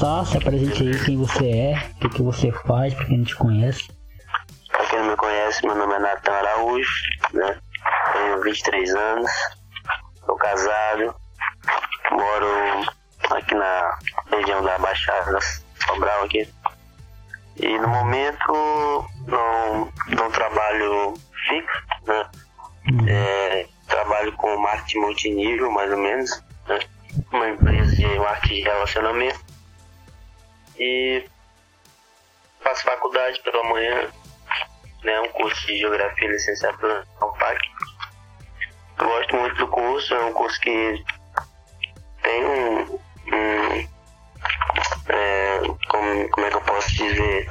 Começar, se apresente aí quem você é, o que, que você faz, pra quem não te conhece. Pra quem não me conhece, meu nome é Natan Araújo, né? Tenho 23 anos, sou casado, moro aqui na região da Baixada, Sobral aqui. E no momento não, não trabalho fixo, né? Uhum. É, trabalho com marketing multinível, mais ou menos, né? Uma empresa de marketing de relacionamento. Licenciatura na UPAC. Gosto muito do curso, é um curso que tem um, um é, como, como é que eu posso dizer,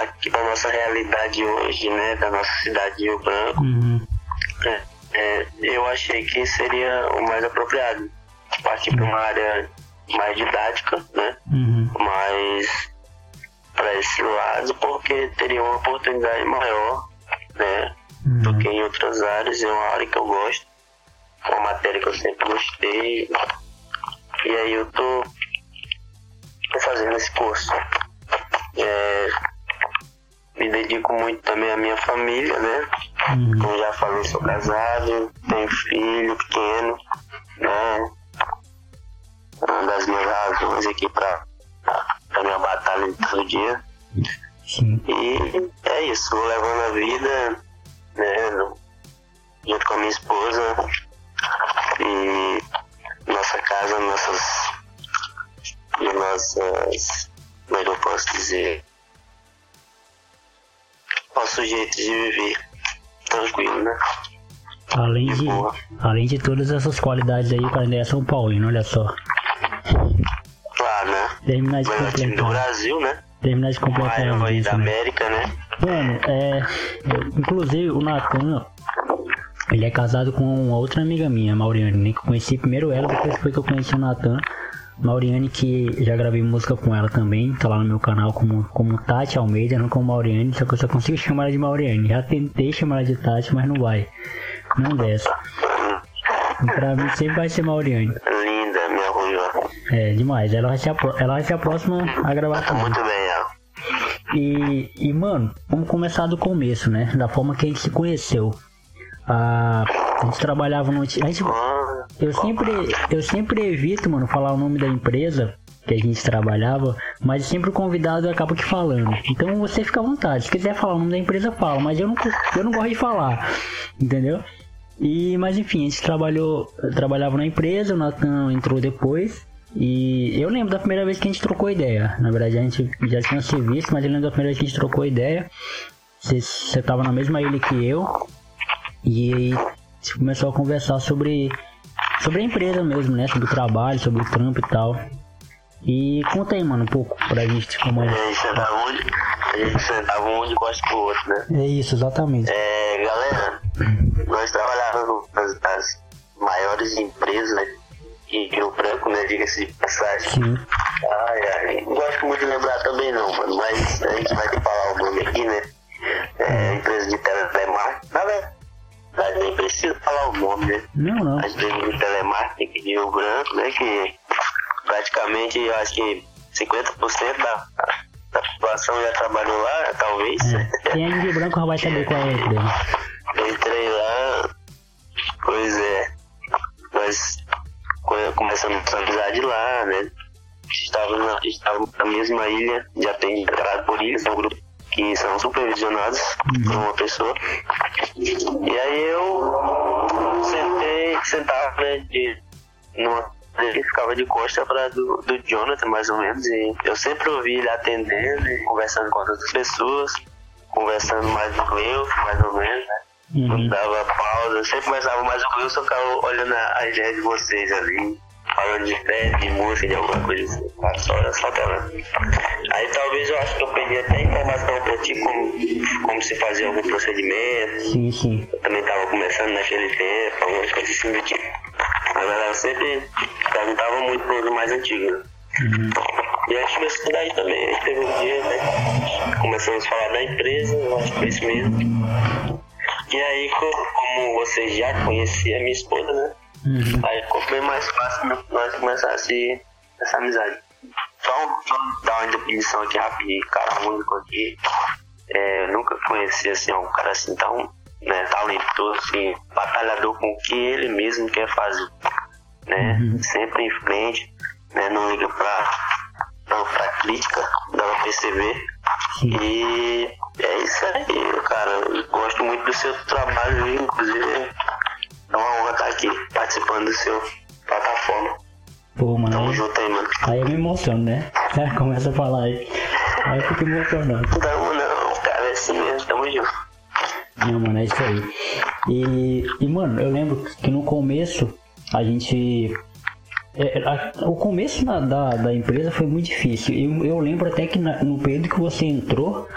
aqui da nossa realidade hoje, né, da nossa cidade de Rio Branco, Uhum. é, é, eu achei que seria o mais apropriado partir para uma área mais didática, né, Uhum. mais para esse lado, porque teria uma oportunidade maior, né, Uhum. que em outras áreas, é uma área que eu gosto, é uma matéria que eu sempre gostei, e aí eu tô, tô fazendo esse curso. É, me dedico muito também à minha família, né? Uhum. Como já falei, sou casado, tenho filho pequeno, né? Uma das minhas razões aqui pra, pra minha batalha de todo dia. Sim. E é isso, vou levando a vida, né, junto com a minha esposa e nossa casa, nossas. e nossas. como é que eu posso dizer? Nosso jeito de viver tranquilo, né? Além De além de todas essas qualidades aí, o cara ainda é São Paulino, olha só. Claro, né? Terminar de time do completar. Brasil, né? Terminar de completar a Maior da né? América, né? Mano, é. Inclusive o Natan, ele é casado com uma outra amiga minha, Mauriane, né? Que eu conheci primeiro ela, depois foi que eu conheci o Natan. Mauriane, que já gravei música com ela também, tá lá no meu canal como, como Tati Almeida, não como Mauriane, só que eu só consigo chamar ela de Mauriane. Já tentei chamar ela de Tati, mas não vai. Não desce. Pra mim sempre vai ser Mauriane. Linda, minha ruiva. É demais. Ela vai ser a, ela vai ser a próxima a gravar comigo. muito bem. E, e, mano, vamos começar do começo, né? Da forma que a gente se conheceu. Ah, a gente trabalhava no. A gente, eu, sempre, eu sempre evito, mano, falar o nome da empresa que a gente trabalhava, mas sempre o convidado acaba que falando. Então você fica à vontade. Se quiser falar o nome da empresa, fala, mas eu não, eu não gosto de falar, entendeu? E, mas enfim, a gente trabalhou, trabalhava na empresa, o Natan entrou depois. E eu lembro da primeira vez que a gente trocou ideia. Na verdade, a gente já tinha se visto, mas eu lembro da primeira vez que a gente trocou ideia. Você, tava na mesma ilha que eu. E aí a gente começou a conversar sobre, sobre a empresa mesmo, né? Sobre o trabalho, sobre o trampo e tal. E conta aí, mano, um pouco pra gente como é. a gente sentava um, de- a gente sentava um de costas pro outro, né? É isso, exatamente. É, galera, nós trabalhávamos nas, nas maiores empresas né, em Rio Branco, né? Diga-se de passagem. Sim. Ai, ai, não gosto muito de lembrar também não, mano, mas a gente vai falar o nome aqui, né? É, empresa de telemarketing. Na verdade, nem precisa falar o nome, né? Não, não. A empresa de telemarketing aqui de Rio Branco, né? Que praticamente eu acho que 50% da, da população já trabalhou lá, talvez. É. Quem é de Rio Branco vai saber qual é a empresa. começamos nossa amizade lá, né? Estávamos na, estávamos na mesma ilha, já tem entrado por ilha, são grupos que são supervisionados por uma pessoa. E aí eu sentei, sentava, né, de, numa, ele ficava de costa para do, do Jonathan, mais ou menos, e eu sempre ouvi ele atendendo e conversando com outras pessoas, conversando mais com eu, mais ou menos, né? Uhum. dava pausa, eu sempre começava mais o Wilson ficava olhando a, a ideia de vocês ali, falando de festa, de música, de alguma coisa assim. Tá Só, só tela. Aí talvez eu acho que eu perdi até informação pra ti como, como se fazia algum procedimento. Sim, sim. Eu também tava começando naquele tempo, algumas coisas assim do tipo. A galera sempre perguntava muito pros mais antigos. né? Uhum. E acho que isso daí também aí teve um dia, né? Começamos a falar da empresa, eu acho que foi isso mesmo. E aí, co- como você já conhecia minha esposa, né? Uhum. Aí ficou bem mais fácil nós começar a se essa amizade. só, só dar uma definição aqui rapidinho, cara único aqui. É, nunca conheci assim, um cara assim tão né, talentoso, assim, batalhador com o que ele mesmo quer fazer. Né? Uhum. Sempre em frente, né? não liga pra, pra, pra crítica, dá pra perceber. Sim. E é isso aí, cara. Eu gosto muito do seu trabalho, inclusive aqui participando do seu plataforma. Pô, mano. Tamo junto aí, mano. Aí eu me emociono, né? Começa a falar aí. Aí eu fico emocionado. Não, não, cara, é assim mesmo, tamo junto. Não, mano, é isso aí. E, e mano, eu lembro que no começo a gente. É, a, o começo da, da, da, empresa foi muito difícil. Eu, eu lembro até que na, no período que você entrou,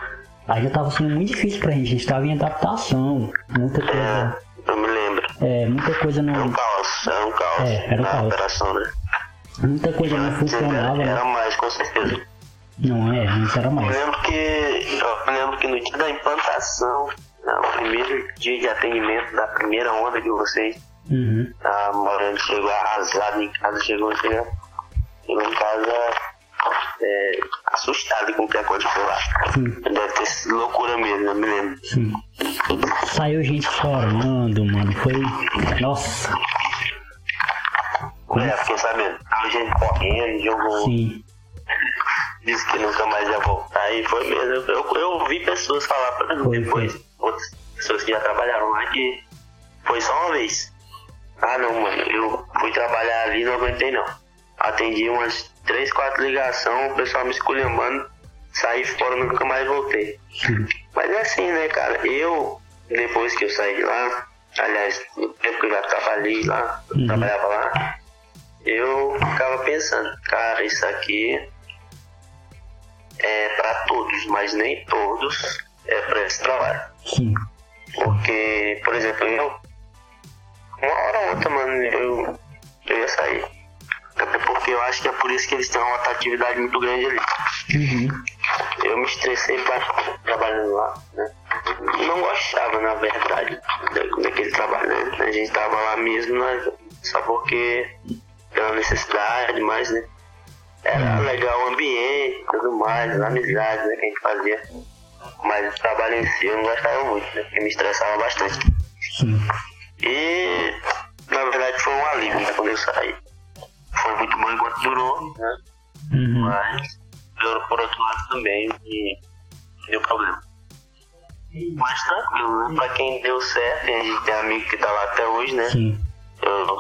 aí já tava sendo muito difícil pra gente. A gente tava em adaptação, muita coisa. É. É, muita coisa não. Era um caos, era um caos. É, era um caos. operação, né? Muita coisa não funcionava. Era, era mais, com certeza. Não é, antes era mais. Eu lembro que. Eu lembro que no dia da implantação, no primeiro dia de atendimento da primeira onda de vocês, uhum. a Morando chegou arrasado em casa, chegou, chegou, chegou em casa é, assustado com o que aconteceu lá. Sim. Deve ter sido loucura mesmo, eu me lembro. Sim. Saiu gente chorando, mano. Foi. Nossa. Como? É, fiquei sabendo. Tava gente correndo, jogou. Sim. Disse que nunca mais ia voltar. E foi mesmo. Eu, eu ouvi pessoas falar pra mim foi, depois, foi. outras pessoas que já trabalharam lá, que foi só uma vez. Ah não, mano, eu fui trabalhar ali e não aguentei não. Atendi umas 3, 4 ligações, o pessoal me esculhambando, saí fora nunca mais voltei. Sim. Mas é assim, né, cara? Eu, depois que eu saí de lá, aliás, no tempo que eu já trabalhei lá, uhum. trabalhava lá, eu ficava pensando, cara, isso aqui é para todos, mas nem todos é para esse trabalho. Sim. Porque, por exemplo, eu, uma hora ou outra, mano, eu, eu ia sair. Até porque eu acho que é por isso que eles têm uma atratividade muito grande ali. Uhum. Eu me estressei pra, trabalhando lá, né? Não gostava, na verdade, daquele trabalho, né? A gente tava lá mesmo, né? só porque pela necessidade, mas, né? Era hum. legal o ambiente, tudo mais, a amizade, né, que a gente fazia. Mas o trabalho em si eu não gostava muito, né? Porque me estressava bastante. Sim. E na verdade foi um alívio né, quando eu saí. Foi muito bom enquanto durou, né? Uhum. Mas por outro lado também e deu problema. Mas tranquilo, né? Pra quem deu certo, a gente tem amigo que tá lá até hoje, né? Sim. Eu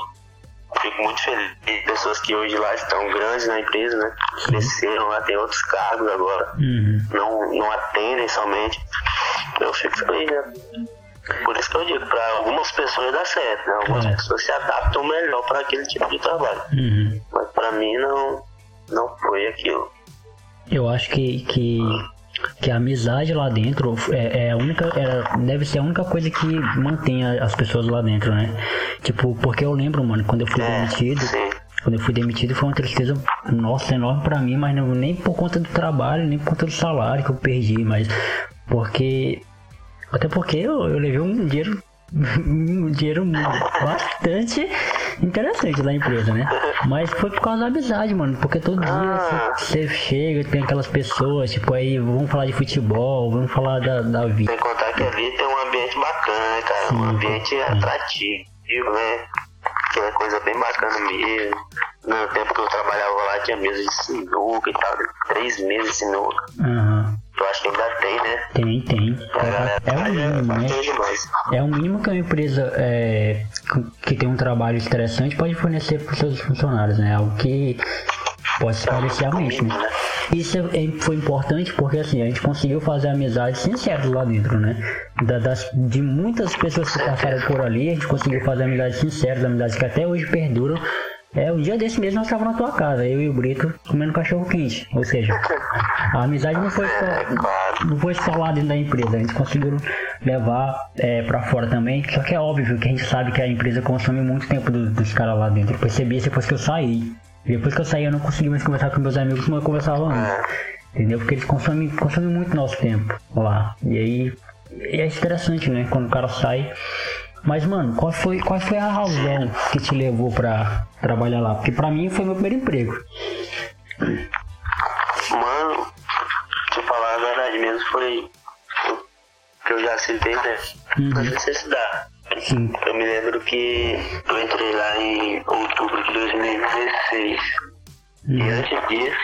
fico muito feliz. Pessoas que hoje lá estão grandes na empresa, né? Cresceram lá, tem outros cargos agora. Uhum. Não, não atendem somente. Eu fico feliz, né? Por isso que eu digo, para algumas pessoas dá certo, né? Algumas é. pessoas se adaptam melhor para aquele tipo de trabalho. Uhum. Mas para mim não, não foi aquilo. Eu acho que, que que a amizade lá dentro é, é, a única é, deve ser a única coisa que mantém as pessoas lá dentro, né? Tipo, porque eu lembro, mano, quando eu fui é, demitido, sim. quando eu fui demitido foi uma tristeza, nossa, enorme para mim, mas não, nem por conta do trabalho, nem por conta do salário que eu perdi, mas porque até porque eu, eu levei um dinheiro um dinheiro bastante interessante da empresa, né? Mas foi por causa da amizade, mano. Porque todo dia ah. você, chega, tem aquelas pessoas, tipo, aí vamos falar de futebol, vamos falar da, da vida. Que contar que ali tem um ambiente bacana, né, cara? Sim, um ambiente sim. atrativo, né? Que é coisa bem bacana mesmo. No tempo que eu trabalhava lá tinha mesa de sinuca e tal. Três meses de sinuca. Uhum. Eu acho que ainda tem, né? Tem, tem. É, é o mínimo, né? É o mínimo que uma empresa é, que tem um trabalho estressante pode fornecer para os seus funcionários, né? Algo que pode se parecer a mente, né? Isso é, é, foi importante porque assim, a gente conseguiu fazer amizades sinceras lá dentro, né? Da, das, de muitas pessoas que passaram por ali, a gente conseguiu fazer amizades sinceras, amizades que até hoje perduram é, um dia desse mesmo nós estávamos na tua casa, eu e o Brito comendo cachorro quente. Ou seja, a amizade não foi só, não foi só lá dentro da empresa, a gente conseguiu levar é, para fora também. Só que é óbvio que a gente sabe que a empresa consome muito tempo do, dos caras lá dentro. Eu percebi isso depois que eu saí. Depois que eu saí eu não consegui mais conversar com meus amigos como eu conversava antes. Entendeu? Porque eles consomem, consomem muito nosso tempo lá. E aí é interessante, né? Quando o cara sai mas, mano, qual foi, qual foi a razão que te levou pra trabalhar lá? Porque pra mim foi meu primeiro emprego. Mano, te falar a verdade mesmo, foi que eu já citei, né? Uhum. Necessidade. Sim. Eu me lembro que eu entrei lá em outubro de 2016. E Uhum. antes disso,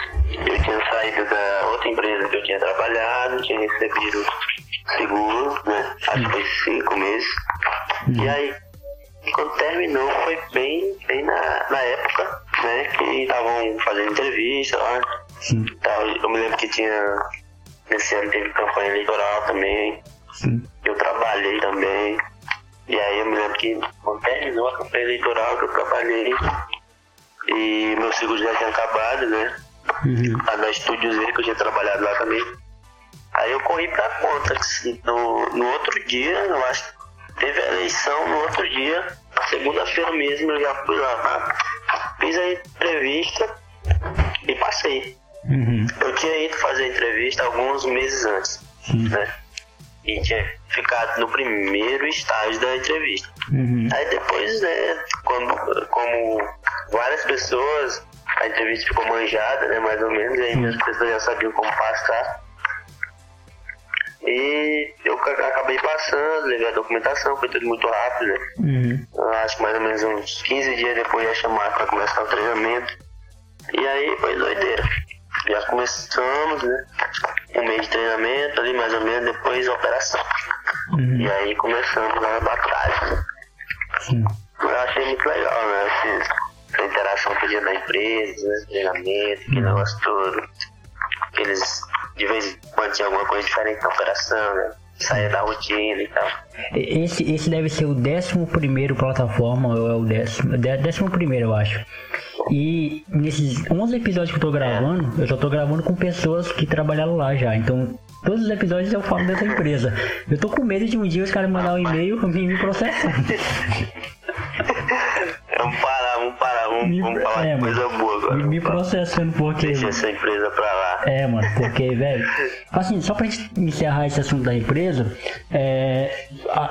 eu tinha saído da outra empresa que eu tinha trabalhado, tinha recebido seguro, né? Acho que foi cinco meses. E aí, quando terminou, foi bem, bem na, na época, né? Que estavam fazendo entrevista lá. Sim. Eu me lembro que tinha. Nesse ano teve campanha eleitoral também. Sim. Eu trabalhei também. E aí eu me lembro que quando terminou a campanha eleitoral que eu trabalhei. E meu seguro já tinha acabado, né? Uhum. Lá Estúdios que eu tinha trabalhado lá também. Aí eu corri pra conta. que No, no outro dia, eu acho que teve a eleição, no outro dia, segunda-feira mesmo, eu já fui lá. Fiz a entrevista e passei. Uhum. Eu tinha ido fazer a entrevista alguns meses antes, Sim. né? E tinha ficado no primeiro estágio da entrevista. Uhum. Aí depois, né, quando, como várias pessoas, a entrevista ficou manjada, né, mais ou menos, e aí as pessoas já sabiam como passar. E eu ca- acabei passando, levei a documentação, foi tudo muito rápido, né? Uhum. Acho que mais ou menos uns 15 dias depois ia chamar para começar o treinamento. E aí foi doideira. Já começamos, né? Um mês de treinamento ali, mais ou menos, depois a operação. Uhum. E aí começamos lá na batalha. Sim. Eu achei muito legal, né? Essa interação com o dia da empresa, né? treinamento, aquele Uhum. negócio todo. Eles, de vez em quando, tinha alguma coisa diferente na operação, né? Saia da rotina e tal. Esse, esse deve ser o décimo primeiro plataforma, ou é o décimo, dé- décimo primeiro, eu acho. E nesses 11 episódios que eu tô gravando, eu só tô gravando com pessoas que trabalharam lá já. Então, todos os episódios eu falo dessa empresa. Eu tô com medo de um dia os caras mandar um e-mail e me processar. Vamos parar, vamos parar, vamos, Me- vamos falar é, de coisa mano. boa agora. Me, me processando porque. Deixa essa empresa pra lá. É, mano, porque, velho. Assim, só pra gente encerrar esse assunto da empresa, é,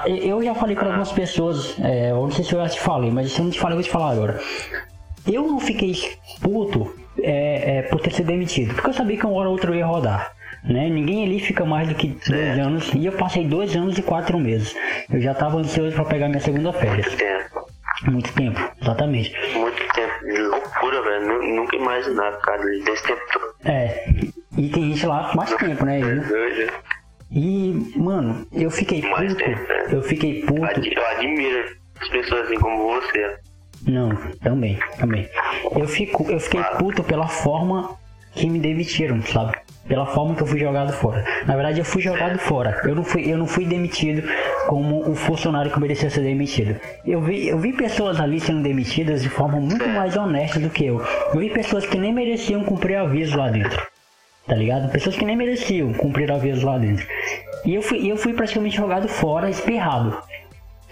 eu já falei pra algumas pessoas, é, eu não sei se eu já te falei, mas se eu não te falei, eu vou te falar agora. Eu não fiquei puto é, é, por ter sido demitido, porque eu sabia que uma hora ou outra eu ia rodar. Né? Ninguém ali fica mais do que dois anos, e eu passei dois anos e quatro meses. Eu já tava ansioso pra pegar minha segunda férias. Muito tempo. Exatamente. Muito tempo. Loucura, velho. Nu- Nunca imaginava, cara, desse tempo todo. É, e tem gente lá com mais tempo, né? Doido. E, mano, eu fiquei Mais puto. tempo, né? Eu fiquei puto. Eu admiro as pessoas assim como você. Não, também, também. Eu, fico, eu fiquei puto pela forma que me demitiram, sabe? Pela forma que eu fui jogado fora. Na verdade, eu fui jogado fora. Eu não fui, eu não fui demitido como o funcionário que merecia ser demitido. Eu vi, eu vi pessoas ali sendo demitidas de forma muito mais honesta do que eu. Eu vi pessoas que nem mereciam cumprir aviso lá dentro. Tá ligado? Pessoas que nem mereciam cumprir aviso lá dentro. E eu fui, eu fui praticamente jogado fora, espirrado.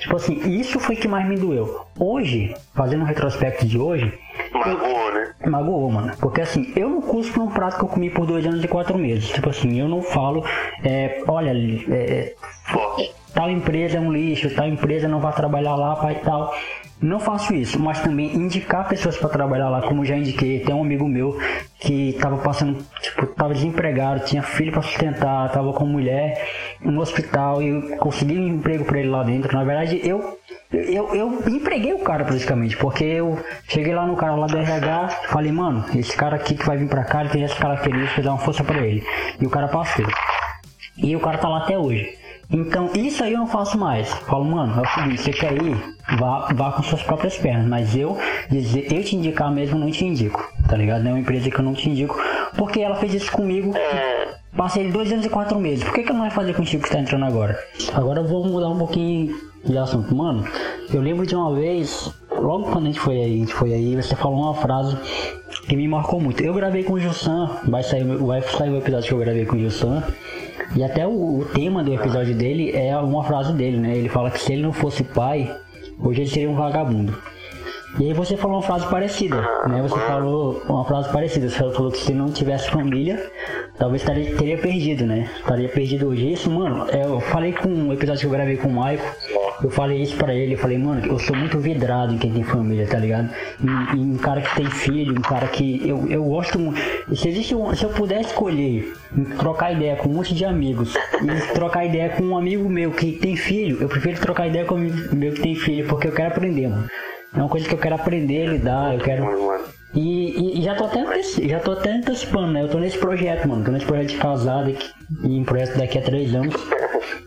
Tipo assim, isso foi que mais me doeu. Hoje, fazendo um retrospecto de hoje, Magoou, né? magoou, mano. Porque assim, eu não cuspo num prato que eu comi por dois anos e quatro meses. Tipo assim, eu não falo, é, olha, é, Forte. tal empresa é um lixo, tal empresa não vai trabalhar lá, pai e tal. Não faço isso, mas também indicar pessoas para trabalhar lá, como já indiquei. Tem um amigo meu que tava passando, tipo, tava desempregado, tinha filho para sustentar, tava com mulher no hospital e eu consegui um emprego para ele lá dentro. Na verdade, eu eu, eu empreguei o cara praticamente, porque eu cheguei lá no cara lá do RH, falei, mano, esse cara aqui que vai vir pra cá, ele tem essas características, dá uma força pra ele. E o cara passou. E o cara tá lá até hoje. Então, isso aí eu não faço mais. Falo, mano, é o seguinte, você quer ir? Vá, vá com suas próprias pernas. Mas eu, dizer, eu te indicar mesmo, não te indico. Tá ligado? É uma empresa que eu não te indico. Porque ela fez isso comigo. Passei dois anos e quatro meses. Por que, que eu não vai fazer contigo que tá entrando agora? Agora eu vou mudar um pouquinho de assunto. Mano, eu lembro de uma vez, logo quando a gente foi aí, a gente foi aí, você falou uma frase que me marcou muito. Eu gravei com o Jussan, vai sair, vai sair o episódio que eu gravei com o Jussan. E até o, o tema do episódio dele é uma frase dele, né? Ele fala que se ele não fosse pai, hoje ele seria um vagabundo. E aí você falou uma frase parecida, né? Você falou uma frase parecida. Você falou que se não tivesse família, talvez estaria, teria perdido, né? Estaria perdido hoje. Isso, mano, é, eu falei com um episódio que eu gravei com o Maico. Eu falei isso pra ele, eu falei, mano, eu sou muito vidrado em quem tem família, tá ligado? Em, em um cara que tem filho, um cara que. Eu, eu gosto muito. Se existe um, Se eu puder escolher trocar ideia com um monte de amigos e trocar ideia com um amigo meu que tem filho, eu prefiro trocar ideia com um amigo meu que tem filho, porque eu quero aprender, mano. É uma coisa que eu quero aprender a lidar, eu quero. E, e, já tô até já tô até antecipando, né? Eu tô nesse projeto, mano. Tô nesse projeto de casado aqui, em projeto daqui a três anos.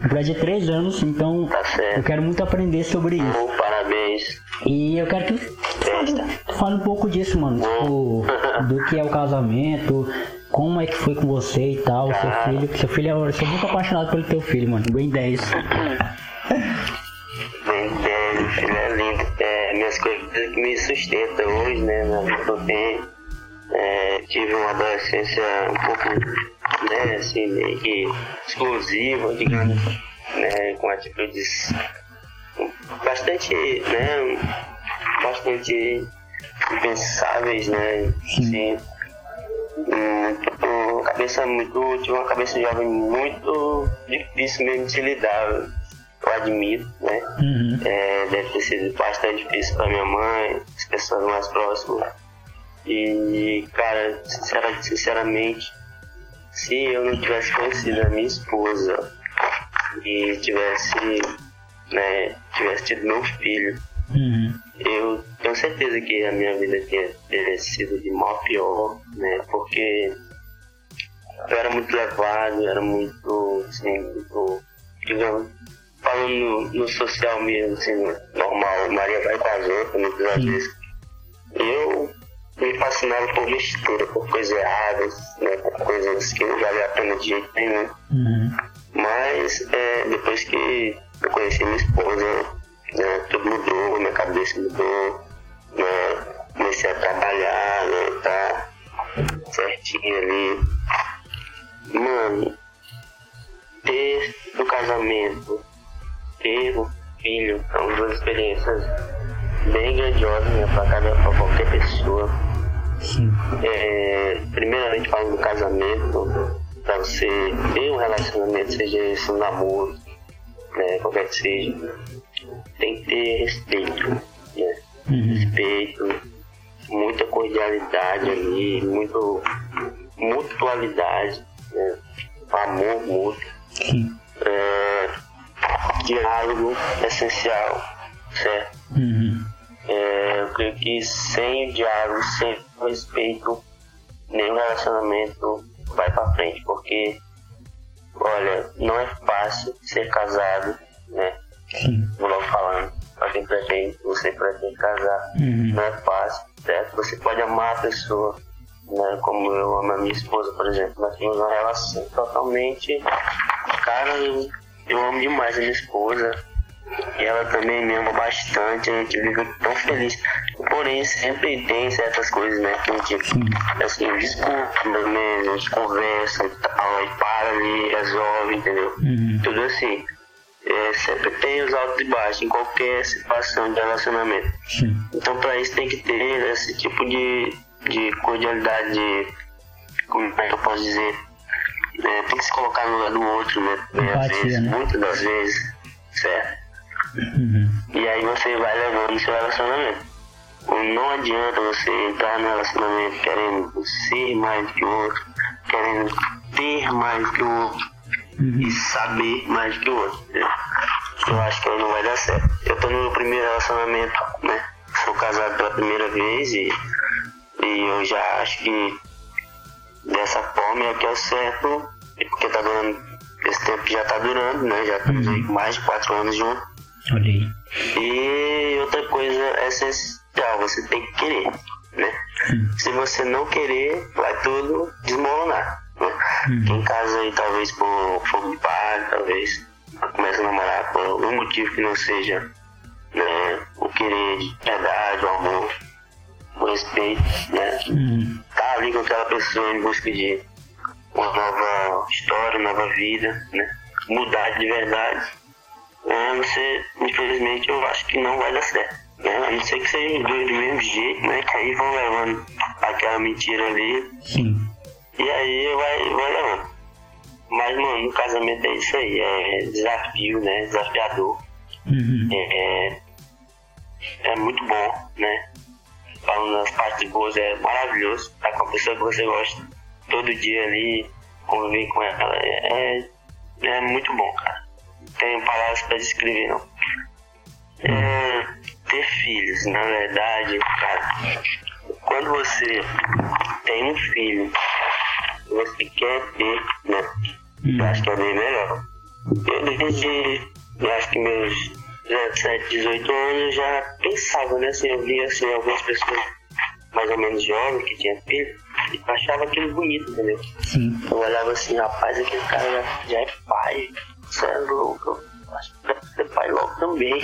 Um projeto de três anos, então tá eu quero muito aprender sobre isso. Oh, parabéns. E eu quero que tu fale um pouco disso, mano. Tipo, do que é o casamento, como é que foi com você e tal, seu filho. Seu filho, eu sou muito apaixonado pelo teu filho, mano. Bem 10. que me sustentam hoje, né, do bem. É, tive uma adolescência um pouco, né, assim, meio que explosiva, digamos, né, com atitudes bastante, né, bastante impensáveis, né, assim, uma cabeça muito, tive uma cabeça jovem muito difícil mesmo de se lidar, eu admito, né, uhum. é, deve ter sido bastante difícil para minha mãe, as pessoas mais próximas, e, cara, sinceramente, se eu não tivesse conhecido a minha esposa e tivesse, né, tivesse tido meu filho, uhum. eu tenho certeza que a minha vida teria sido de mal pior, né, porque eu era muito levado, era muito, assim, muito, digamos, falando no, no social mesmo, assim, normal, Maria vai com as outras, muitas vezes. Eu me fascinava por besteira, por coisas erradas, né, por coisas que não valiam a pena de jeito nenhum. Uhum. Mas é, depois que eu conheci minha esposa, né, tudo mudou, minha cabeça mudou, né, comecei a trabalhar, né, tá certinho ali. Mano, ter o casamento, ter o filho, são duas experiências bem grandiosa né, para cada pra qualquer pessoa. É, primeiramente falando do casamento, para você ter um relacionamento, seja esse um namoro, né, qualquer que seja, tem que ter respeito, né? Uhum. Respeito, muita cordialidade ali, muito mutualidade, né? amor mútuo. É, diálogo essencial, certo? Uhum. É, eu creio que sem o diálogo, sem o respeito, nenhum relacionamento vai para frente, porque, olha, não é fácil ser casado, né? Sim. Logo falando, pra quem pretende, você pretende casar, uhum. não é fácil, certo? Você pode amar a pessoa, né? Como eu amo a minha esposa, por exemplo, nós temos uma relação totalmente, cara, eu, amo demais a minha esposa, e ela também me ama bastante, a gente vive tão feliz. Porém, sempre tem certas coisas, né? Que a gente, assim, disputa, né? A gente conversa e tal, aí para ali, resolve, entendeu? Uhum. Tudo assim. É, sempre tem os altos e baixos em qualquer situação de relacionamento. Sim. Então, para isso, tem que ter esse tipo de, de cordialidade, de, como é que eu posso dizer? É, tem que se colocar no lugar do outro, né? Empatia, vezes, né? Muitas das vezes, certo? Uhum. E aí você vai levando seu relacionamento. Não adianta você entrar no relacionamento querendo ser mais que o outro, querendo ter mais que o outro uhum. e saber mais que o outro. Eu acho que não vai dar certo. Eu tô no meu primeiro relacionamento, né? Sou casado pela primeira vez e, e eu já acho que dessa forma é o que é certo, porque tá durando, esse tempo já tá durando, né? Já estamos uhum. mais de quatro anos juntos. Olhei. E outra coisa essencial, você tem que querer, né? Se você não querer, vai tudo desmoronar. Né? Hum. Quem casa aí talvez por fogo de palha, talvez começa a namorar por algum motivo que não seja né, o querer de verdade, o amor, o respeito, né? Hum. Tá ali com aquela pessoa em busca de uma nova história, nova vida, né? Mudar de verdade né, você, infelizmente, eu acho que não vai dar certo. Né? A não ser que seja os dois do mesmo jeito, né? Que aí vão levando aquela mentira ali. Sim. E aí vai, vai levando. Mas, mano, no casamento é isso aí, é desafio, né? Desafiador. Uhum. É, é muito bom, né? Falando nas partes boas, é maravilhoso. Estar com a pessoa que você gosta todo dia ali, conviver com ela, é, é muito bom, cara. Não tenho palavras para descrever, não. É, ter filhos, na verdade, cara, quando você tem um filho, você quer ter, né? Eu acho que é bem melhor. Eu desde, eu acho que meus 17, 18 anos já pensava, né? Assim, eu via assim, algumas pessoas mais ou menos jovens que tinham filho, e achava aquilo bonito, entendeu? Sim. Eu olhava assim, rapaz, aquele cara já, é pai, você é louco, eu acho que deve ser pai logo também.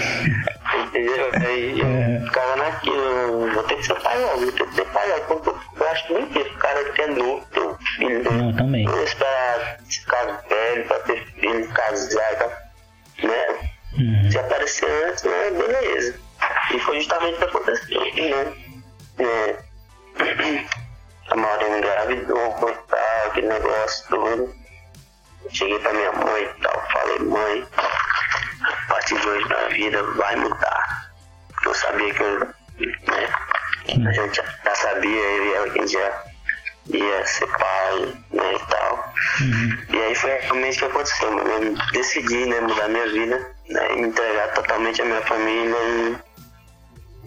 Entendeu? Aí eu ficava naquilo, vou ter que ser pai logo, vou ter que ser pai logo. Porque eu acho muito que o cara que é novo, ter um filho, né? Não, também. Esperar ficar velho pra ter filho, casar, tá? né? Uhum. Se aparecer antes, né? Beleza. E foi justamente o que aconteceu, né? É, a Maureen engravidou tal, aquele negócio todo. Cheguei pra minha mãe e tal, falei, mãe, a partir de hoje minha vida vai mudar. Eu sabia que eu, né? A gente já, sabia, eu e ela, que já ia ser pai, né, e tal. Uhum. E aí foi realmente o que aconteceu, mano. Eu decidi, né, mudar minha vida, né, me entregar totalmente à minha família e,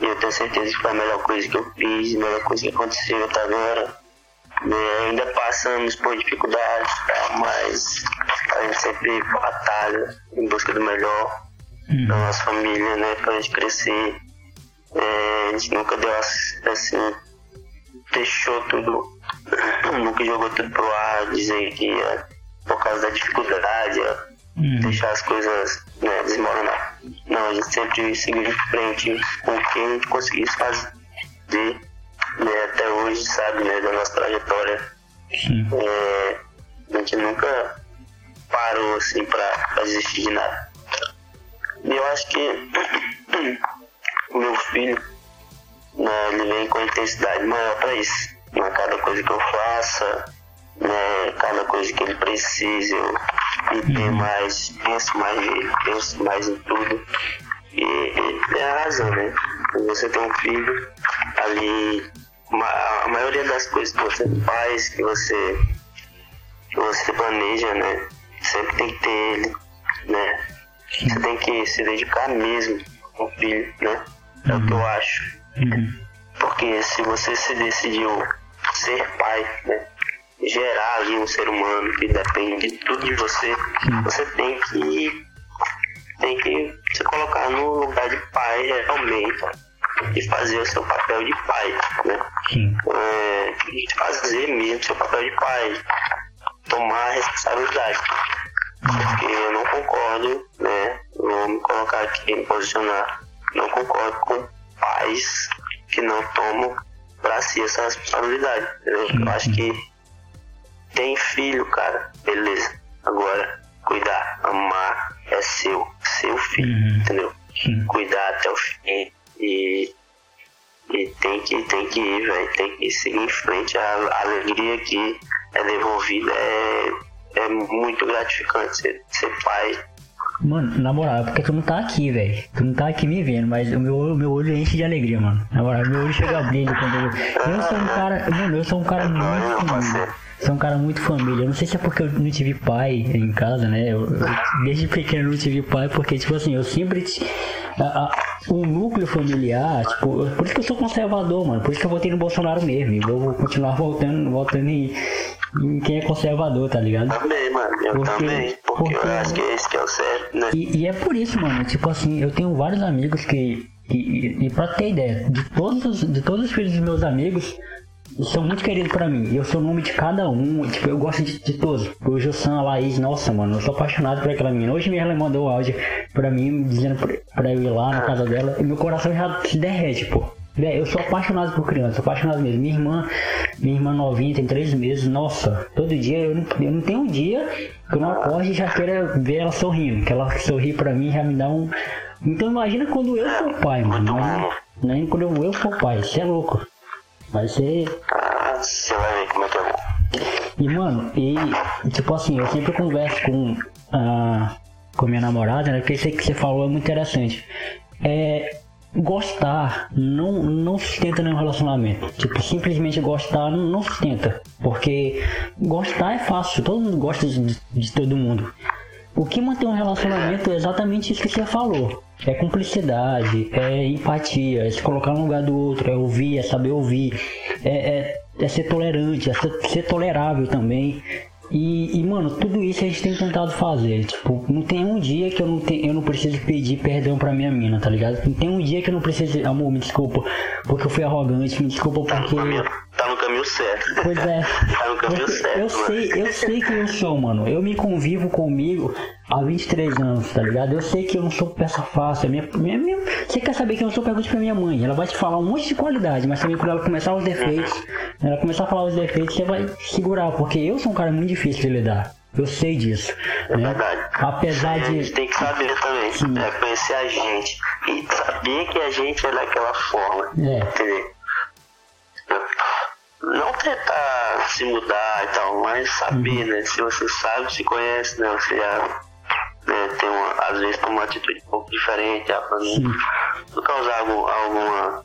e eu tenho certeza que foi a melhor coisa que eu fiz, a melhor coisa que aconteceu até agora. E ainda passamos por dificuldades, tá? mas a gente sempre batalha em busca do melhor da Uhum. nossa família, né, pra gente crescer. É, a gente nunca deu assim, deixou tudo, nunca jogou tudo pro ar, dizer que é por causa da dificuldade, é Uhum. deixar as coisas né, desmoronar. Não, a gente sempre seguiu em frente com o que a gente conseguisse fazer né, até hoje, sabe, né, da nossa trajetória. Sim. É, a gente nunca parou assim pra, pra desistir de nada. E eu acho que o meu filho, né, ele vem com intensidade maior pra isso. Né, cada coisa que eu faça, né, cada coisa que ele precisa, eu entendo mais, penso mais nele, penso mais em tudo. E, e é a razão, né? Quando você tem um filho, ali a maioria das coisas que você faz, que você que você planeja, né? Sempre tem que ter ele, né? Você tem que se dedicar mesmo ao filho, né? É o que eu acho. Uhum. Porque se você se decidiu ser pai, né? Gerar ali um ser humano que depende de tudo de você, você tem que tem que se colocar no lugar de pai realmente e fazer o seu papel de pai, né? É, fazer mesmo seu papel de pai, tomar a responsabilidade. Porque eu não concordo, né? Vou me colocar aqui, me posicionar. Não concordo com pais que não tomam pra si essa responsabilidade. entendeu? Eu acho que tem filho, cara, beleza. Agora, cuidar, amar é seu, seu filho, Uhum. entendeu? Sim. cuidar até o fim e, e tem que tem que ir, velho, tem que seguir em frente. A, a alegria que é devolvida é, é muito gratificante ser, ser pai. Mano, na moral, é porque tu não tá aqui, velho. Tu não tá aqui me vendo, mas o meu, o meu olho enche de alegria, mano. Na moral, meu olho chega a brilho quando eu. Eu sou um cara. Mano, eu sou um cara muito família. parceiro. Sou um cara muito família. Eu não sei se é porque eu não tive pai em casa, né? Eu, eu- desde pequeno eu não tive pai, porque, tipo assim, eu sempre. A, a, o núcleo familiar, tipo, por isso que eu sou conservador, mano. Por isso que eu votei no Bolsonaro mesmo. E vou continuar voltando, voltando em, em quem é conservador, tá ligado? Também, mano, eu Porque- também, porque, porque- eu acho que é esse que é o certo, né? E, e é por isso, mano, tipo assim, eu tenho vários amigos que. que- E, e pra ter ideia, de todos, os, de todos os filhos dos meus amigos, são muito queridos pra mim. Eu sou o nome de cada um, tipo, eu gosto de, de todos. O Jussan, a Laís, nossa, mano, eu sou apaixonado por aquela menina. Hoje mesmo ela mandou um áudio pra mim, dizendo pra, pra eu ir lá na casa dela, e meu coração já se derrete, pô. Véi, eu sou apaixonado por criança, sou apaixonado mesmo. Minha irmã, minha irmã novinha, tem três meses, nossa, todo dia, eu não, eu não tenho um dia que eu não acorde e já queira ver ela sorrindo, que ela sorri pra mim já me dá um. Então imagina quando eu for pai, mano. Imagina, quando eu, eu for pai, você é louco. Vai ser. Você vai ver como é que é bom. E mano, e tipo assim, eu sempre converso com. ah, com a minha namorada, né? Porque isso que você falou é muito interessante. É, gostar não, não sustenta nenhum relacionamento. Tipo, simplesmente gostar não, não sustenta. Porque gostar é fácil, todo mundo gosta de, de todo mundo. O que mantém um relacionamento é exatamente isso que você falou. É cumplicidade, é empatia, é se colocar no lugar do outro, é ouvir, é saber ouvir, é, é, é ser tolerante, é ser, ser tolerável também. E, e, mano, tudo isso a gente tem tentado fazer. Tipo, não tem um dia que eu não, tenho, eu não preciso pedir perdão pra minha mina, tá ligado? Não tem um dia que eu não preciso. Amor, me desculpa porque eu fui arrogante, me desculpa porque. Tá no caminho certo. Pois é. tá no caminho certo. Eu mano. sei, eu sei que eu sou, mano. Eu me convivo comigo há 23 anos, tá ligado? Eu sei que eu não sou peça fácil. Minha, minha, minha... Você quer saber que eu não sou pergunte pra minha mãe. Ela vai te falar um monte de qualidade, mas também quando ela começar os defeitos, uhum. ela começar a falar os defeitos, você vai segurar, porque eu sou um cara muito difícil de lidar. Eu sei disso. É né? verdade. Apesar de. A gente tem que saber também. Sim. É conhecer a gente. E saber que a gente é daquela forma. É. Entendeu? Não tentar se mudar e tal, mas saber, uhum. né? Se você sabe, se conhece, né? Você já né, tem uma, às vezes tem uma atitude um pouco diferente, já pra não, não causar algum, alguma,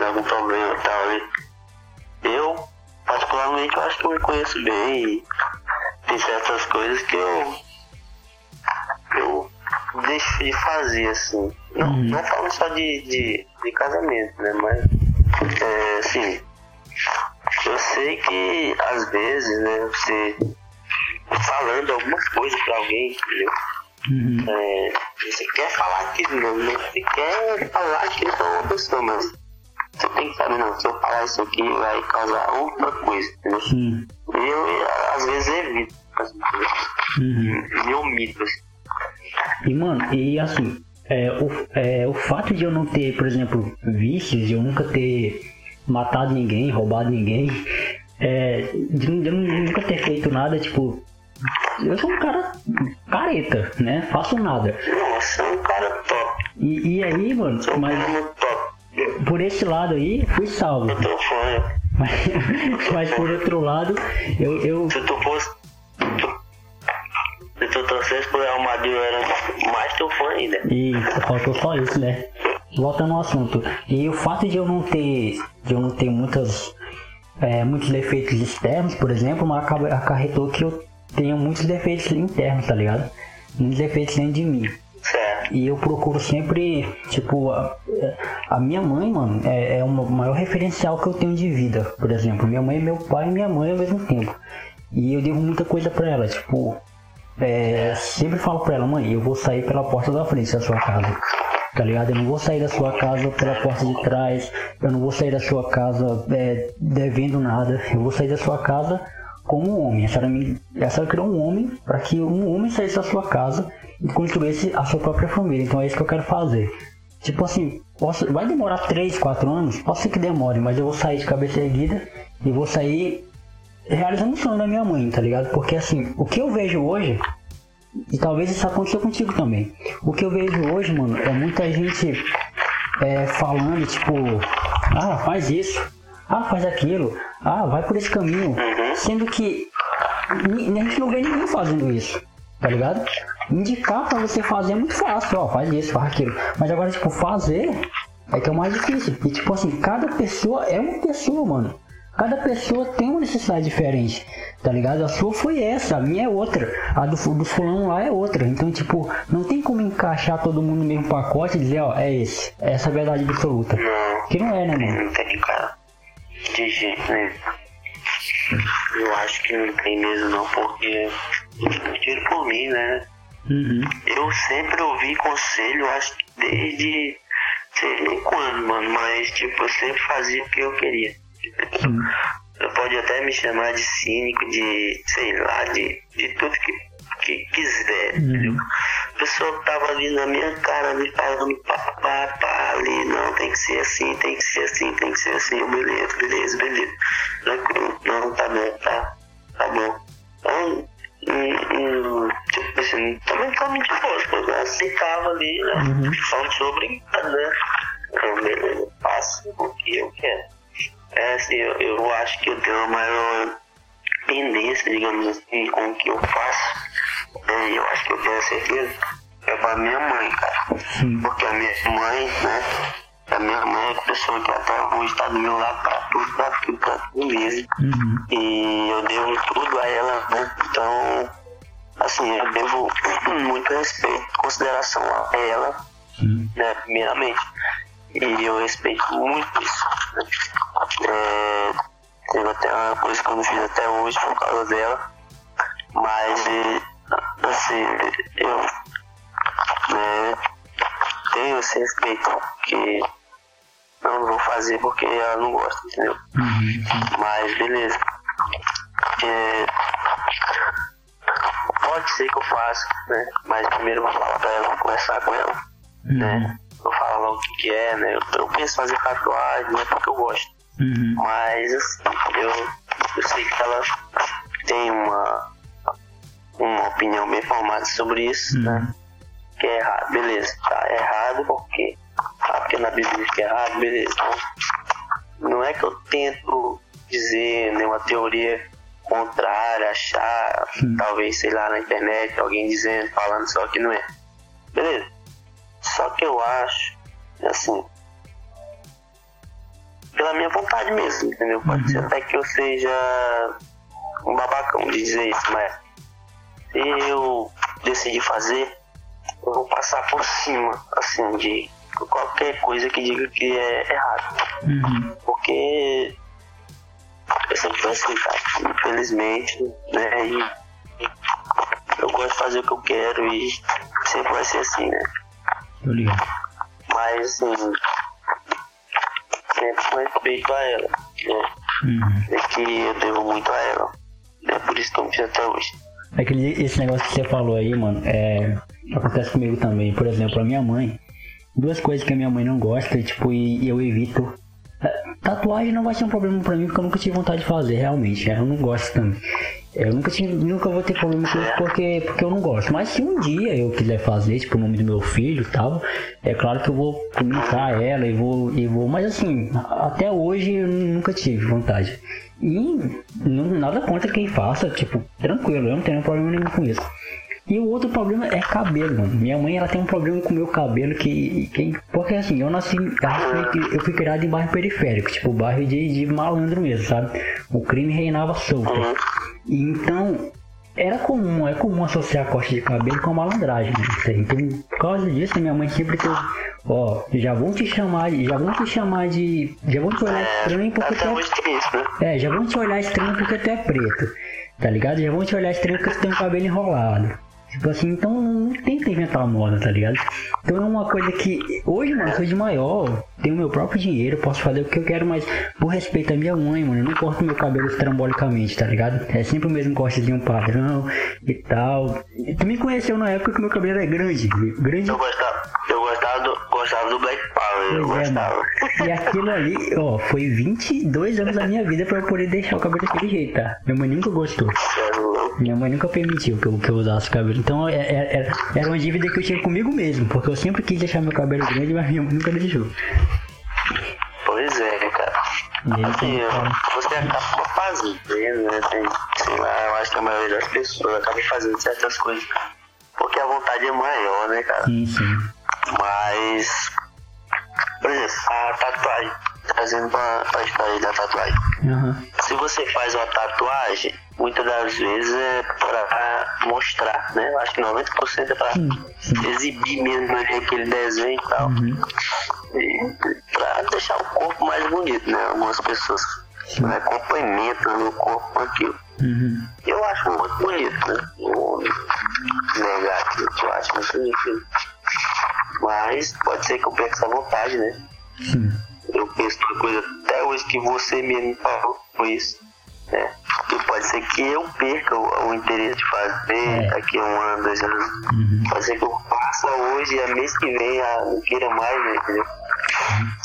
algum problema e tal. E eu, particularmente, eu acho que eu me conheço bem e tem certas coisas que eu, eu deixo de fazer, assim. Não, uhum. não falo só de, de, de casamento, né? Mas, é, assim, eu sei que às vezes, né, você falando alguma coisa pra alguém, entendeu? Uhum. É, você quer falar aquilo, não, não, você quer falar aquilo pra uma pessoa, mas você tem que saber, não, se eu falar isso aqui vai causar outra coisa, entendeu? Sim. Eu, às vezes, evito assim, uhum. me omito, assim. E, mano, e assim, é, o, é, o fato de eu não ter, por exemplo, vícios, de eu nunca ter matado ninguém, roubado ninguém, é, de, de nunca ter feito nada, tipo, eu sou um cara careta, né? Faço nada. Nossa, um cara top. E, e aí, mano, sou mas. Por esse lado aí, fui salvo. Eu tô fã. Mas, mas por outro lado, eu. eu... Se tu fosse. Se tu torcesse pro Real Madrid, eu era mais teu fã ainda. E faltou só isso, né? Voltando ao assunto. E o fato de eu não ter. De eu não ter muitas. É, muitos defeitos externos, por exemplo, acarretou que eu tenho muitos defeitos internos, tá ligado? Muitos defeitos dentro de mim. E eu procuro sempre, tipo, a, a minha mãe, mano, é, é o maior referencial que eu tenho de vida, por exemplo. Minha mãe é meu pai e minha mãe ao mesmo tempo. E eu devo muita coisa pra ela, tipo, é, sempre falo pra ela, mãe, eu vou sair pela porta da frente da sua casa. Tá ligado? Eu não vou sair da sua casa pela porta de trás, eu não vou sair da sua casa é, devendo nada, eu vou sair da sua casa como um homem. A senhora, me, a senhora criou um homem para que um homem saísse da sua casa e construísse a sua própria família. Então é isso que eu quero fazer. Tipo assim, posso, vai demorar 3, 4 anos? Pode ser que demore, mas eu vou sair de cabeça erguida e vou sair realizando o sonho da minha mãe, tá ligado? Porque assim, o que eu vejo hoje, e talvez isso aconteça contigo também, o que eu vejo hoje, mano, é muita gente é, falando, tipo, ah, faz isso, ah, faz aquilo, ah, vai por esse caminho. Uhum. Sendo que a gente não vê ninguém fazendo isso, tá ligado? Indicar pra você fazer é muito fácil, ó, faz isso, faz aquilo. Mas agora, tipo, fazer é que é o mais difícil. E tipo assim, cada pessoa é uma pessoa, mano. Cada pessoa tem uma necessidade diferente, tá ligado? A sua foi essa, a minha é outra, a do, do fulano lá é outra. Então, tipo, não tem como encaixar todo mundo no mesmo pacote e dizer, ó, é esse, é essa a verdade absoluta. Não. Que não é, né, mano? Não tem, cara. De jeito nenhum. Eu acho que não tem mesmo não, porque tiro por mim, né? Uhum. Eu sempre ouvi conselho, acho que desde sei nem quando, mano, mas tipo, eu sempre fazia o que eu queria. Uhum. Pode até me chamar de cínico, de sei lá, de, de tudo que, que quiser, uhum. entendeu? A pessoa tava ali na minha cara me falando pá, pá, ali, não, tem que ser assim, tem que ser assim, tem que ser assim, eu, beleza, beleza, beleza. Tranquilo, não, tá bom, tá, tá bom. Então, hum, hum, tipo assim, também tava muito boa, porque eu aceitava ali, né? Uhum. Sou obrigado, né? Então, beleza, faço o que eu quero. É assim, eu, eu acho que eu tenho uma maior tendência, digamos assim, com o que eu faço é, eu acho que eu tenho certeza, é pra minha mãe, cara. Sim. Porque a minha mãe, né? A minha mãe é a pessoa que até hoje está do meu lado pra tudo, pra tudo, pra tudo mesmo. Uhum. E eu devo tudo a ela, né? Então, assim, eu devo muito respeito, consideração a ela, Sim. né? Primeiramente. E eu respeito muito isso. Né? É, teve até uma coisa que eu não fiz até hoje por causa dela. Mas, assim, eu né, tenho esse respeito que eu não vou fazer porque ela não gosta, entendeu? Uhum. Mas beleza. É, pode ser que eu faça, né? Mas primeiro eu vou falar pra ela, vou conversar com ela, Uhum. né? Vou falar logo o que, que é, né? Eu, eu penso em fazer tatuagem, não é porque eu gosto. Uhum. Mas assim, eu, eu sei que ela tem uma, uma opinião bem formada sobre isso, né? Uhum. Que é errado, beleza. Tá errado porque. Ah, porque na Bíblia diz que é errado, beleza. Então, não é que eu tento dizer nenhuma teoria contrária, achar, Sim. talvez, sei lá, na internet, alguém dizendo, falando só que não é. Beleza. Só que eu acho, assim, pela minha vontade mesmo, entendeu? Pode Uhum. ser até que eu seja um babacão de dizer isso, mas se eu decidir fazer, eu vou passar por cima, assim, de qualquer coisa que diga que é errado. Uhum. Porque eu sempre assim, cara, infelizmente, né? E eu gosto de fazer o que eu quero e sempre vai ser assim, né? Tô ligado. Mas assim, sempre com respeito a ela, né? Uhum. É que eu devo muito a ela. É por isso que eu me fiz até hoje. Aquele, esse negócio que você falou aí, mano, é, acontece comigo também. Por exemplo, a minha mãe, duas coisas que a minha mãe não gosta, tipo, e, e eu evito. É, Tatuagem não vai ser um problema pra mim porque eu nunca tive vontade de fazer, realmente. é, Eu não gosto também. Eu nunca, tive, nunca vou ter problema com isso porque, porque eu não gosto. Mas se um dia eu quiser fazer, tipo, o nome do meu filho e tal, é claro que eu vou comunicar ela e vou, e vou. Mas assim, até hoje eu nunca tive vontade. E não, nada contra quem faça, tipo, tranquilo, eu não tenho problema nenhum com isso. E o outro problema é cabelo, mano. Minha mãe, ela tem um problema com o meu cabelo que... que porque assim, eu nasci... Eu fui, criado em bairro periférico, tipo, bairro de, de malandro mesmo, sabe? O crime reinava solto. E Então, era comum, é comum associar corte de cabelo com malandragem, né? Então, por causa disso, minha mãe sempre teve... Ó, já vão te chamar de... Já vão te chamar de... Já vão te olhar estranho porque tu é né? é, já vão te olhar estranho porque tu é preto, tá ligado? Já vão te olhar estranho porque tu tem o cabelo enrolado. Tipo assim, então não tenta inventar moda, tá ligado? Então é uma coisa que hoje, mano, eu sou de maior, tenho meu próprio dinheiro, posso fazer o que eu quero, mas por respeito à minha mãe, mano, eu não corto meu cabelo estrambolicamente, tá ligado? É sempre o mesmo cortezinho padrão e tal. E tu me conheceu na época que meu cabelo era grande, grande Eu gostava, eu gostava do, gostava do Black Power, eu Pois é, gostava. mano. E aquilo ali, ó, foi 22 anos da minha vida pra eu poder deixar o cabelo daquele jeito, tá? Minha mãe nunca gostou. É. Minha mãe nunca permitiu que eu, que eu usasse cabelo. Então é- é- era, era uma dívida que eu tinha comigo mesmo, porque eu sempre quis deixar meu cabelo grande, mas minha mãe nunca deixou. Poaí é, cara. E aí, Assim, então, cara, você acaba fazendo, né? Tem, sei lá, eu acho que a maioria das pessoas acaba fazendo certas coisas porque a vontade é maior, né, cara? sim, sim. Mas, por exemplo, a tatuagem, trazendo pra, pra história da tatuagem. Aham. Se você faz uma tatuagem, muitas das vezes é pra mostrar, né? Eu acho que 90% é sim. exibir mesmo aquele desenho e tal. Uhum. E pra deixar o corpo mais bonito, né? Algumas pessoas né, complementam o corpo com aquilo. Uhum. Eu acho muito bonito, né? Vou negar aquilo que eu acho muito bonito. Mas pode ser que eu perca essa vontade, né? Sim. Eu penso uma coisa até hoje que você mesmo falou isso. Né? E pode ser que eu perca o, o interesse de fazer É. daqui a um ano, dois anos. Uhum. Pode ser que eu faça hoje e a mês que vem ah, não queira mais, né? Entendeu?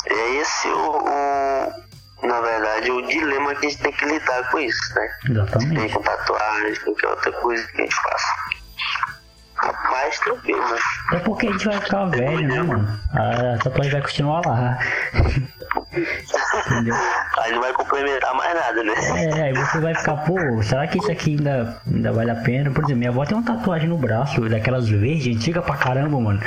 É esse o, o, na verdade, o dilema que a gente tem que lidar com isso, né? Tem Exatamente. com tatuagem, qualquer outra coisa que a gente faça. Mais tranquilo? É porque a gente vai ficar velho, né, mano? A tatuagem vai continuar lá. Entendeu? Aí não vai complementar mais nada, né? É, aí você vai ficar, pô, será que isso aqui ainda, ainda vale a pena? Por exemplo, minha avó tem uma tatuagem no braço, daquelas verdes, antiga pra caramba, mano.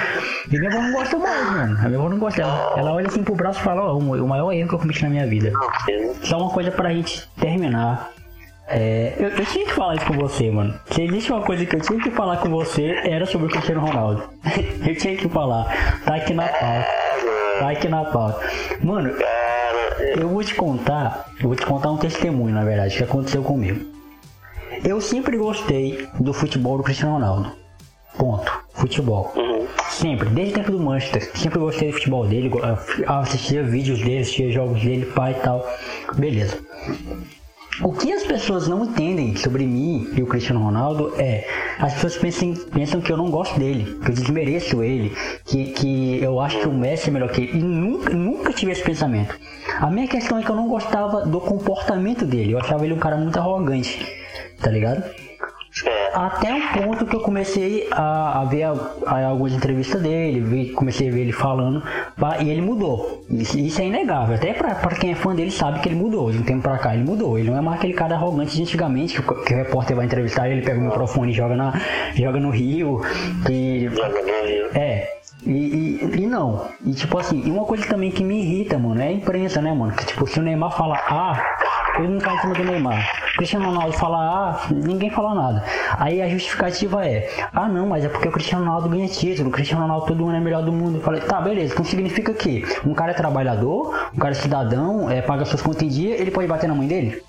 E minha avó não gosta mais, mano. A minha avó não gosta. Ela, ela olha assim pro braço e fala, ó, o maior erro que eu cometi na minha vida. Só uma coisa pra gente terminar. É, eu, eu, tinha que falar isso com você, mano. Se existe uma coisa que eu tinha que falar com você, era sobre o Cristiano Ronaldo. eu tinha que falar. Tá aqui na pauta. Tá aqui na pauta. Mano, eu vou te contar. Eu vou te contar um testemunho, na verdade, que aconteceu comigo. Eu sempre gostei do futebol do Cristiano Ronaldo. Ponto. Futebol. Uhum. Sempre, desde o tempo do Manchester. Sempre gostei do futebol dele. Assistia vídeos dele, assistia jogos dele, pai e tal. Beleza. O que as pessoas não entendem sobre mim e o Cristiano Ronaldo é as pessoas pensam, pensam que eu não gosto dele, que eu desmereço ele, que, que eu acho que o Messi é melhor que ele. E nunca, nunca tive esse pensamento. A minha questão é que eu não gostava do comportamento dele. Eu achava ele um cara muito arrogante, tá ligado? Até um ponto que eu comecei a, a ver a, a, algumas entrevistas dele, vi, comecei a ver ele falando, e ele mudou. Isso, isso é inegável. Até pra, pra, quem é fã dele sabe que ele mudou. De um tempo pra cá ele mudou. Ele não é mais aquele cara arrogante de antigamente, que, que o repórter vai entrevistar ele, pega o microfone e joga, na, joga no Rio. Que, é, e, e, e, não. E tipo assim, e uma coisa também que me irrita, mano, é a imprensa, né, mano? Que tipo, se o Neymar fala A, ele não cai em cima do Neymar. Cristiano Ronaldo fala A, ninguém fala nada. Aí a justificativa é, ah não, mas é porque o Cristiano Ronaldo ganha título, o Cristiano Ronaldo todo ano é melhor do mundo. Eu falei, tá, beleza, então significa que um cara é trabalhador, um cara é cidadão, é, paga suas contas em dia, ele pode bater na mãe dele?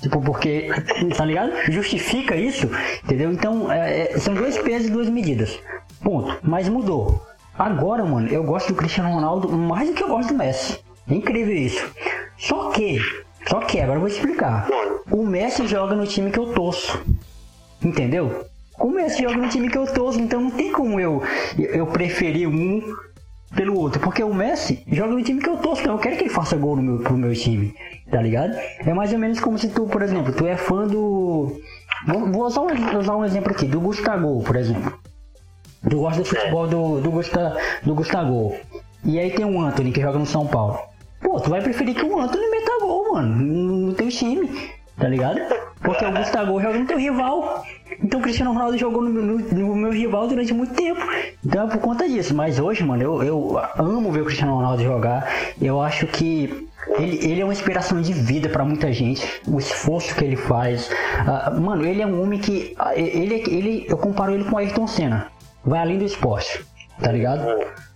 Tipo, porque, tá ligado? Justifica isso, entendeu? Então, é, é são dois pesos e duas medidas. Ponto. Mas mudou. Agora, mano, eu gosto do Cristiano Ronaldo mais do que eu gosto do Messi. É incrível isso. Só que, só que, agora eu vou explicar. O Messi joga no time que eu torço. Entendeu? O Messi joga no time que eu torço, então não tem como eu, eu preferir um pelo outro. Porque o Messi joga no time que eu torço, então eu quero que ele faça gol no meu, pro meu time. Tá ligado? É mais ou menos como se tu, por exemplo, tu é fã do. Vou, vou usar, um, usar um exemplo aqui, do Gustavo, por exemplo. Tu gosta do futebol do, do, Gusta, do Gustavo. E aí tem o Anthony que joga no São Paulo. Pô, tu vai preferir que o Anthony meta gol, mano, no teu time, tá ligado? Porque o Gustavo joga no teu rival. Então o Cristiano Ronaldo jogou no, no, no, meu rival durante muito tempo. Então é por conta disso. Mas hoje, mano, eu, eu amo ver o Cristiano Ronaldo jogar. Eu acho que ele, ele é uma inspiração de vida para muita gente. O esforço que ele faz. Uh, mano, ele é um homem que. Uh, ele, ele, eu comparo ele com o Ayrton Senna vai além do esporte, tá ligado?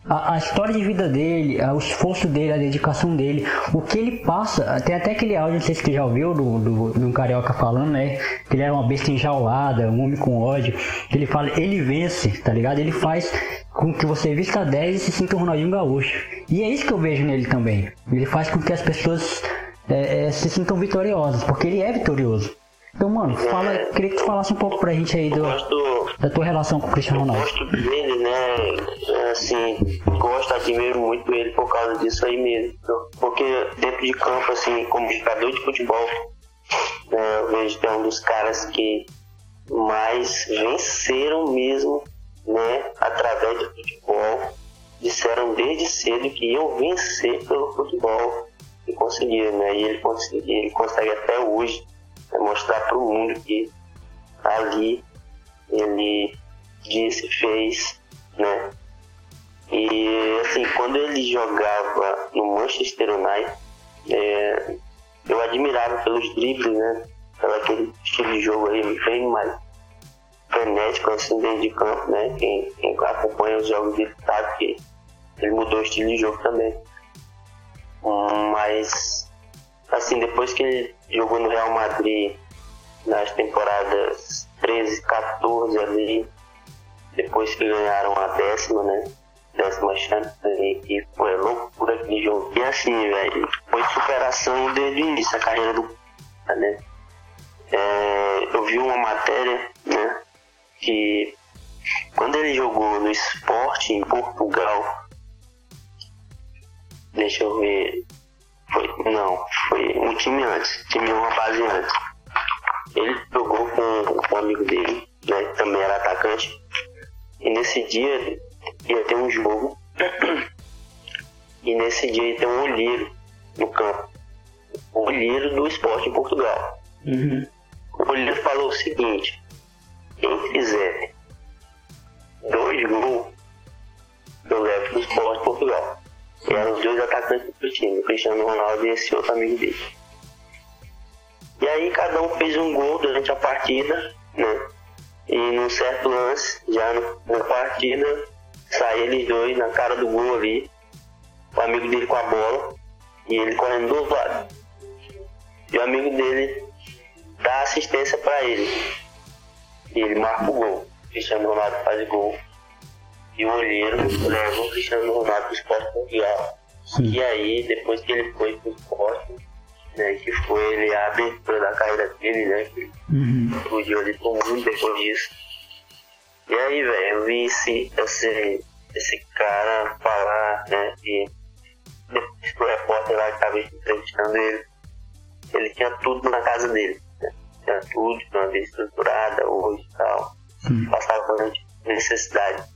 A, a, história de vida dele, o esforço dele, a dedicação dele, o que ele passa, tem até aquele áudio, não sei se você já ouviu, do, do, do um carioca falando, né? Que ele era uma besta enjaulada, um homem com ódio. Ele fala, ele vence, tá ligado? Ele faz com que você vista 10 e se sinta um Ronaldinho Gaúcho. E é isso que eu vejo nele também. Ele faz com que as pessoas é, é, se sintam vitoriosas, porque ele é vitorioso. Então, mano, fala, queria que tu falasse um pouco pra gente aí do, da tua relação com o Cristiano Ronaldo. Eu gosto dele, né? Assim, gosto, admiro muito ele por causa disso aí mesmo. Porque dentro de campo, assim, como jogador de futebol, né, eu vejo que é um dos caras que mais venceram mesmo, né? Através do futebol. Disseram desde cedo que iam vencer pelo futebol. E conseguiram, né? E ele, consegue, ele consegue até hoje é mostrar para o mundo que ali ele disse, fez, né? E assim, quando ele jogava no Manchester United, é, eu admirava pelos dribles, né? Pelo aquele estilo de jogo aí bem mais frenético assim dentro de campo, né? Quem, quem acompanha os jogos dele sabe que ele mudou o estilo de jogo também. Mas assim, depois que ele jogou no Real Madrid nas temporadas 13, 14 ali, depois que ganharam a décima, né? Décima chance e foi loucura aquele jogo. E assim, velho, foi superação desde o início, a carreira do né? É, eu vi uma matéria, né? Que quando ele jogou no esporte em Portugal, deixa eu ver, foi, não, foi um time antes, time uma base antes. Ele jogou com, com um amigo dele, né, que também era atacante. nesse dia ia ter um jogo e nesse dia ia ter um olheiro no campo. O olheiro do esporte em Portugal. Uhum. O olheiro falou o seguinte, quem fizer dois gols, eu levo pro esporte em Portugal. E eram os dois atacantes do time, o Cristiano Ronaldo e esse outro amigo dele. E aí cada um fez um gol durante a partida, né? E num certo lance, já na partida, sai eles dois na cara do gol ali, o amigo dele com a bola e ele correndo do lado. E o amigo dele dá assistência para ele. E ele marca o gol. Cristiano Ronaldo faz gol. E o olheiro leva o Cristiano Ronaldo pro esporte mundial. Sim. E aí, depois que ele foi pro esporte, né, que foi ele a abertura da carreira dele, né? Que Uhum. explodiu ali pro mundo depois disso. E aí, velho, eu vi esse, esse, esse cara falar, né? E depois que o repórter lá que tava entrevistando ele, ele tinha tudo na casa dele. Né? Tinha tudo uma vida estruturada hoje e tal. Sim. Passava por necessidade.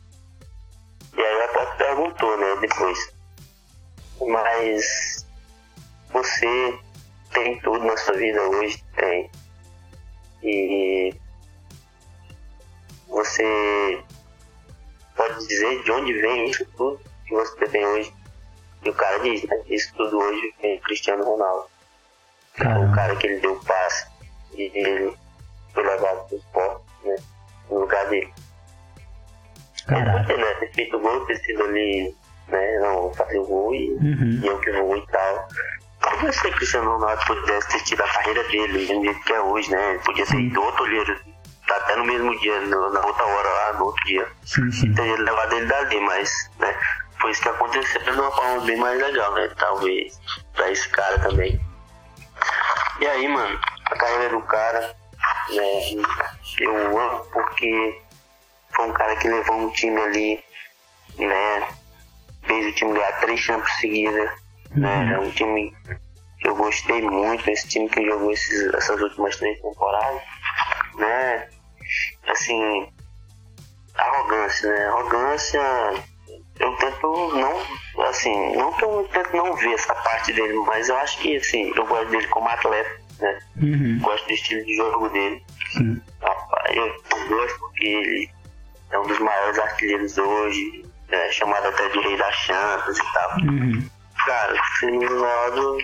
E aí o repórter perguntou, né, depois. Mas você tem tudo na sua vida hoje? Tem. E você pode dizer de onde vem isso tudo que você tem hoje? E o cara diz, né? Isso tudo hoje vem do Cristiano Ronaldo. O Caramba. cara que ele deu o passe e ele foi levado pro esporte, né? No lugar dele. Caraca. Né? Ter feito o gol, ter sido ali, né? Não, fazer o gol e, Uhum. e eu que vou e tal. Como se o Cristiano Ronaldo pudesse ter tido a carreira dele do jeito que é hoje, né? Ele podia ter ido outro olheiro, tá até no mesmo dia, no- na outra hora lá, no outro dia. Sim, sim. Teria levado ele dali, mas, né? Foi isso que aconteceu de uma forma bem mais legal, né? Talvez pra esse cara também. E aí, mano, a carreira do cara, né? Eu amo porque foi um cara que levou um time ali, né? Fez o time ganhar três champions seguidas, né? É um time que eu gostei muito, esse time que jogou esses, essas últimas três temporadas, né? Assim, arrogância, né? Arrogância, eu tento não, assim, não que eu tento não ver essa parte dele, mas eu acho que, assim, eu gosto dele como atleta, né? Uhum. Gosto do estilo de jogo dele. Sim. Eu gosto porque ele é um dos maiores artilheiros hoje, é chamado até de rei da Champions e tal. Uhum. Cara, o Cristiano Ronaldo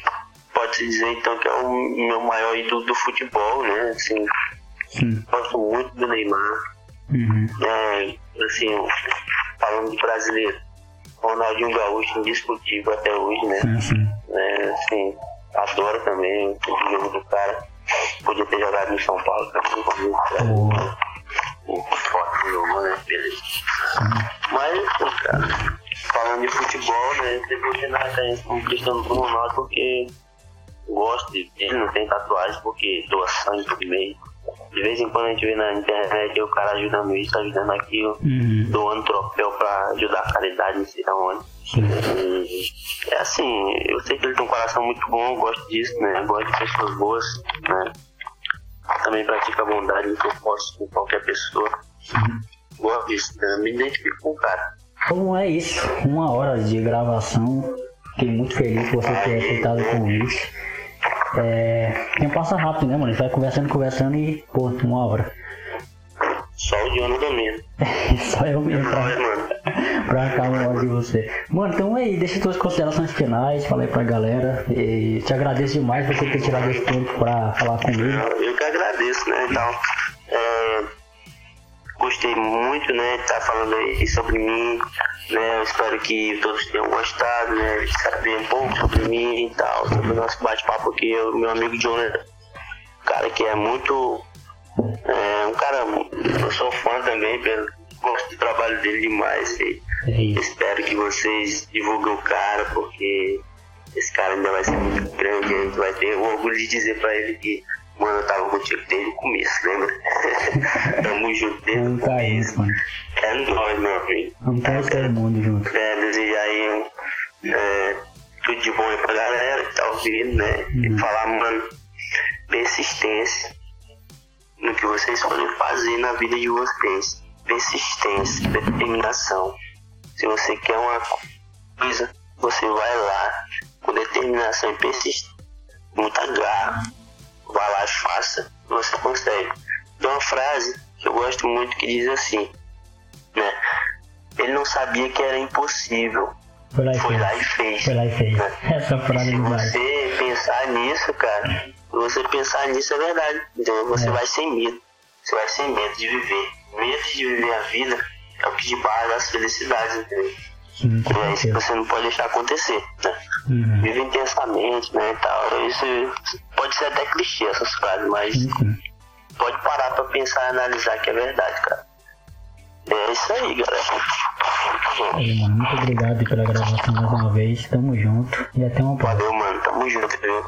pode-se dizer então que é o meu maior ídolo do futebol, né? Assim, Sim. gosto muito do Neymar. Uhum. É, assim, falando de brasileiro, Ronaldinho Gaúcho indiscutível até hoje, né? Sim, sim. É, assim, adoro também o jogo do cara. Podia ter jogado no São Paulo também, como Boa. O forte jogo, né? Beleza. Mas, cara, falando de futebol, né? Vou ter na referência com o Cristiano Ronaldo porque gosto dele, não tem tatuagem porque doa sangue por meio. De vez em quando a gente vê na internet o cara ajudando isso, ajudando aquilo, Uhum. doando troféu pra ajudar a caridade, não sei aonde. Sim. E, é assim, eu sei que ele tem um coração muito bom, gosto disso, né? Gosto de pessoas boas, né? Também pratica a bondade eu posso com qualquer pessoa. Gosto disso, né? Me identifico com o cara. Bom, é isso. Uma hora de gravação. Fiquei muito feliz por você ter aceitado o convite. É... Tempo passa rápido, né, mano? A gente vai conversando, conversando e, pô, uma hora. Só o Diono domina. Só eu mesmo pra, mano? Pra cá hora de você. Mano, então é aí, deixa suas considerações finais, fala aí pra galera. E te agradeço demais por você ter tirado esse tempo pra falar comigo. Eu que agradeço, né? Então, é, gostei muito, né? De estar falando aí sobre mim, né? Eu espero que todos tenham gostado, né? De saber um pouco sobre mim e tal, sobre o nosso bate-papo aqui. O meu amigo John é um cara que é muito. É, um cara. Eu sou fã também, pelo, gosto do trabalho dele demais. E É isso. espero que vocês divulguem o cara, porque esse cara ainda vai ser muito grande. A gente vai ter o orgulho de dizer pra ele que, mano, eu tava contigo desde o começo, lembra? Tamo junto desde o começo. mano. É nóis, meu amigo. Vamos cair todo mundo junto. É, desejar aí é, tudo de bom aí pra galera que tá ouvindo, né? Uhum. E falar, mano, persistência no que vocês podem fazer na vida de vocês. persistência, determinação. Se você quer uma coisa, você vai lá com determinação e persistência, muita garra, vai lá e faça, você consegue. Tem uma frase que eu gosto muito que diz assim, né? Ele não sabia que era impossível. Foi lá e Foi fez. lá e fez. Foi lá e fez. né? Essa frase é Se você pensar nisso, cara, se você pensar nisso é verdade. Então você É. vai sem medo. Você vai sem medo de viver. Medo de viver a vida é o que te barra das felicidades, entendeu? E é isso que você não pode deixar acontecer, né? Uhum. Vive intensamente, né, e tal. Isso pode ser até clichê essas frases, mas pode parar pra pensar e analisar que é verdade, cara. É isso aí, galera. Aí, mano, muito obrigado pela gravação mais uma vez. Tamo junto e até uma próxima. Valeu, mano. Tamo junto, viu?